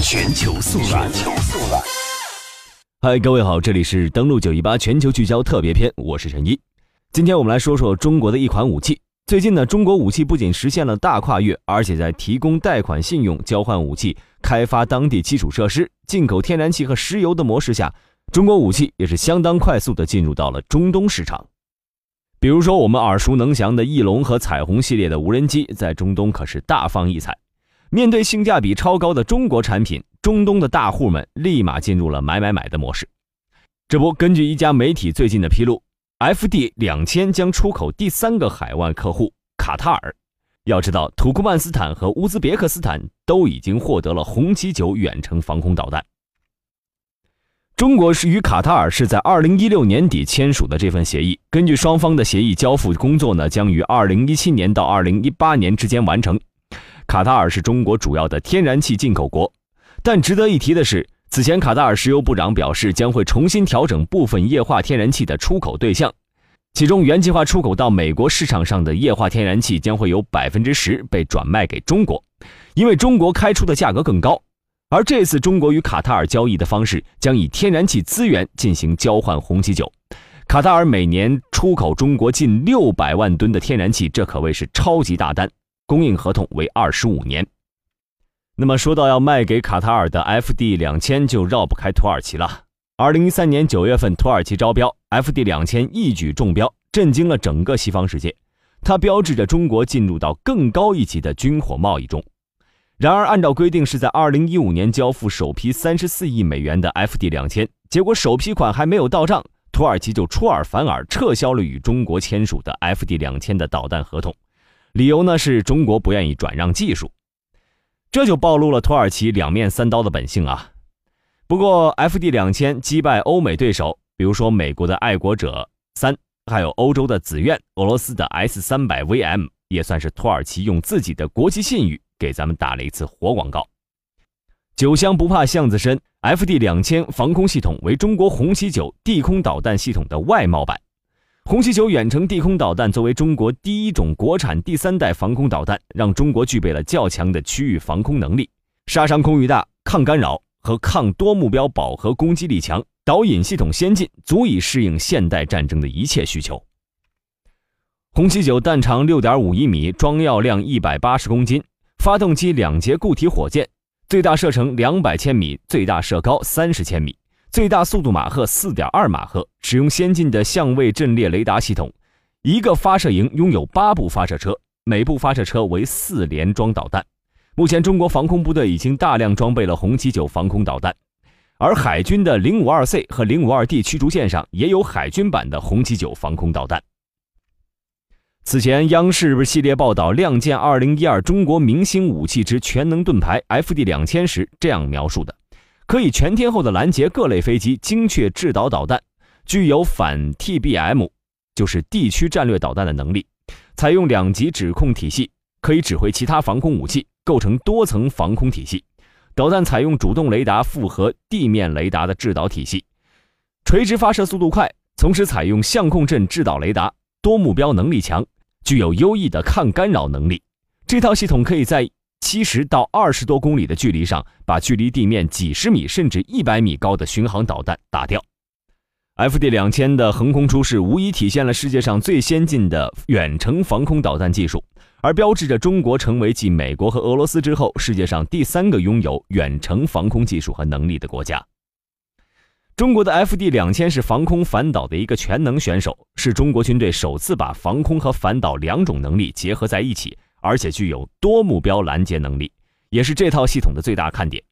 全球速览。嗨，各位好，这里是登录九一八全球聚焦特别篇，我是陈一。今天我们来说说中国的一款武器。最近呢，中国武器不仅实现了大跨越，而且在提供贷款、信用、交换武器、开发当地基础设施、进口天然气和石油的模式下，中国武器也是相当快速的进入到了中东市场。比如说，我们耳熟能详的翼龙和彩虹系列的无人机，在中东可是大放异彩。面对性价比超高的中国产品，中东的大户们立马进入了买买买的模式。这不，根据一家媒体最近的披露，FD 两千将出口第三个海外客户卡塔尔。要知道，土库曼斯坦和乌兹别克斯坦都已经获得了红旗九远程防空导弹。中国是与卡塔尔是在二零一六年底签署的这份协议。根据双方的协议，交付工作呢将于二零一七年到二零一八年之间完成。卡塔尔是中国主要的天然气进口国，但值得一提的是，此前卡塔尔石油部长表示将会重新调整部分液化天然气的出口对象，其中原计划出口到美国市场上的液化天然气将会有百分之十被转卖给中国，因为中国开出的价格更高。而这次中国与卡塔尔交易的方式将以天然气资源进行交换红旗九，卡塔尔每年出口中国近六百万吨的天然气，这可谓是超级大单，供应合同为二十五年。那么说到要卖给卡塔尔的 FD 两千，就绕不开土耳其了。二零一三年九月份，土耳其招标 FD 两千一举中标，震惊了整个西方世界，它标志着中国进入到更高一级的军火贸易中。然而，按照规定是在二零一五年交付首批三十四亿美元的 FD 两千，结果首批款还没有到账，土耳其就出尔反尔，撤销了与中国签署的 FD 两千的导弹合同，理由呢是中国不愿意转让技术，这就暴露了土耳其两面三刀的本性啊。不过，FD 两千击败欧美对手，比如说美国的爱国者三，还有欧洲的紫苑、俄罗斯的 S 三百 VM，也算是土耳其用自己的国际信誉。给咱们打了一次活广告。酒香不怕巷子深，FD 两千防空系统为中国红旗九地空导弹系统的外贸版。红旗九远程地空导弹作为中国第一种国产第三代防空导弹，让中国具备了较强的区域防空能力，杀伤空域大、抗干扰和抗多目标饱和攻击力强，导引系统先进，足以适应现代战争的一切需求。红旗九弹长六点五一米，装药量一百八十公斤。发动机两节固体火箭，最大射程两百千米，最大射高三十千米，最大速度马赫四点二马赫，使用先进的相位阵列雷达系统。一个发射营拥有八部发射车，每部发射车为四连装导弹。目前，中国防空部队已经大量装备了红旗九防空导弹，而海军的零五二 C 和零五二 D 驱逐舰上也有海军版的红旗九防空导弹。此前，央视系列报道亮剑二零一二中国明星武器之全能盾牌 FD 两千时这样描述的：可以全天候的拦截各类飞机，精确制导导弹，具有反 TBM，就是地区战略导弹的能力，采用两级指控体系，可以指挥其他防空武器，构成多层防空体系。导弹采用主动雷达复合地面雷达的制导体系，垂直发射速度快，同时采用相控阵制导雷达，多目标能力强。具有优异的抗干扰能力，这套系统可以在七十到二十多公里的距离上，把距离地面几十米甚至一百米高的巡航导弹打掉。FD 两千的横空出世，无疑体现了世界上最先进的远程防空导弹技术，而标志着中国成为继美国和俄罗斯之后，世界上第三个拥有远程防空技术和能力的国家。中国的 FD 两千是防空反导的一个全能选手，是中国军队首次把防空和反导两种能力结合在一起，而且具有多目标拦截能力，也是这套系统的最大看点。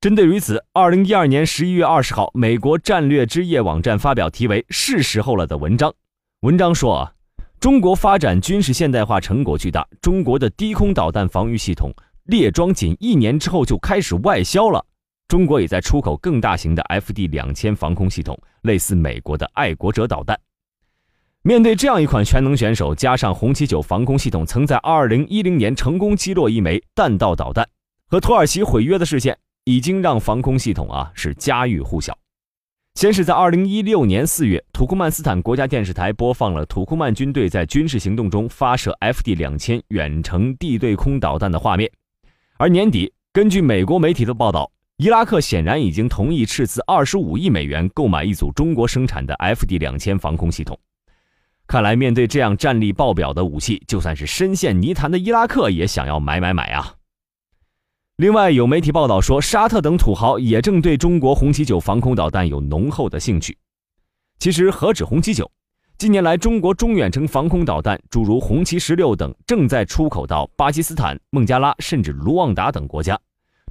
针对于此，二零一二年十一月二十号，美国战略之夜网站发表题为“是时候了”的文章。文章说啊，中国发展军事现代化成果巨大，中国的低空导弹防御系统列装仅一年之后就开始外销了。中国也在出口更大型的 FD 两千防空系统，类似美国的爱国者导弹。面对这样一款全能选手，加上红旗九防空系统曾在2010年成功击落一枚弹道导弹，和土耳其毁约的事件，已经让防空系统啊是家喻户晓。先是在2016年4月，土库曼斯坦国家电视台播放了土库曼军队在军事行动中发射 FD 两千远程地对空导弹的画面，而年底。根据美国媒体的报道，伊拉克显然已经同意斥资二十五亿美元购买一组中国生产的 FD 两千防空系统。看来，面对这样战力爆表的武器，就算是深陷泥潭的伊拉克也想要买买买啊！另外，有媒体报道说，沙特等土豪也正对中国红旗九防空导弹有浓厚的兴趣。其实，何止红旗九，近年来中国中远程防空导弹，诸如红旗十六等，正在出口到巴基斯坦、孟加拉甚至卢旺达等国家。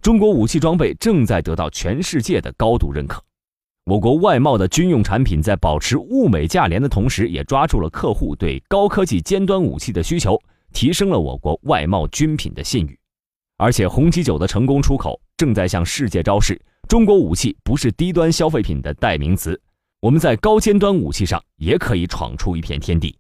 中国武器装备正在得到全世界的高度认可。我国外贸的军用产品在保持物美价廉的同时，也抓住了客户对高科技尖端武器的需求，提升了我国外贸军品的信誉。而且，红旗九的成功出口，正在向世界昭示，中国武器不是低端消费品的代名词，我们在高尖端武器上也可以闯出一片天地。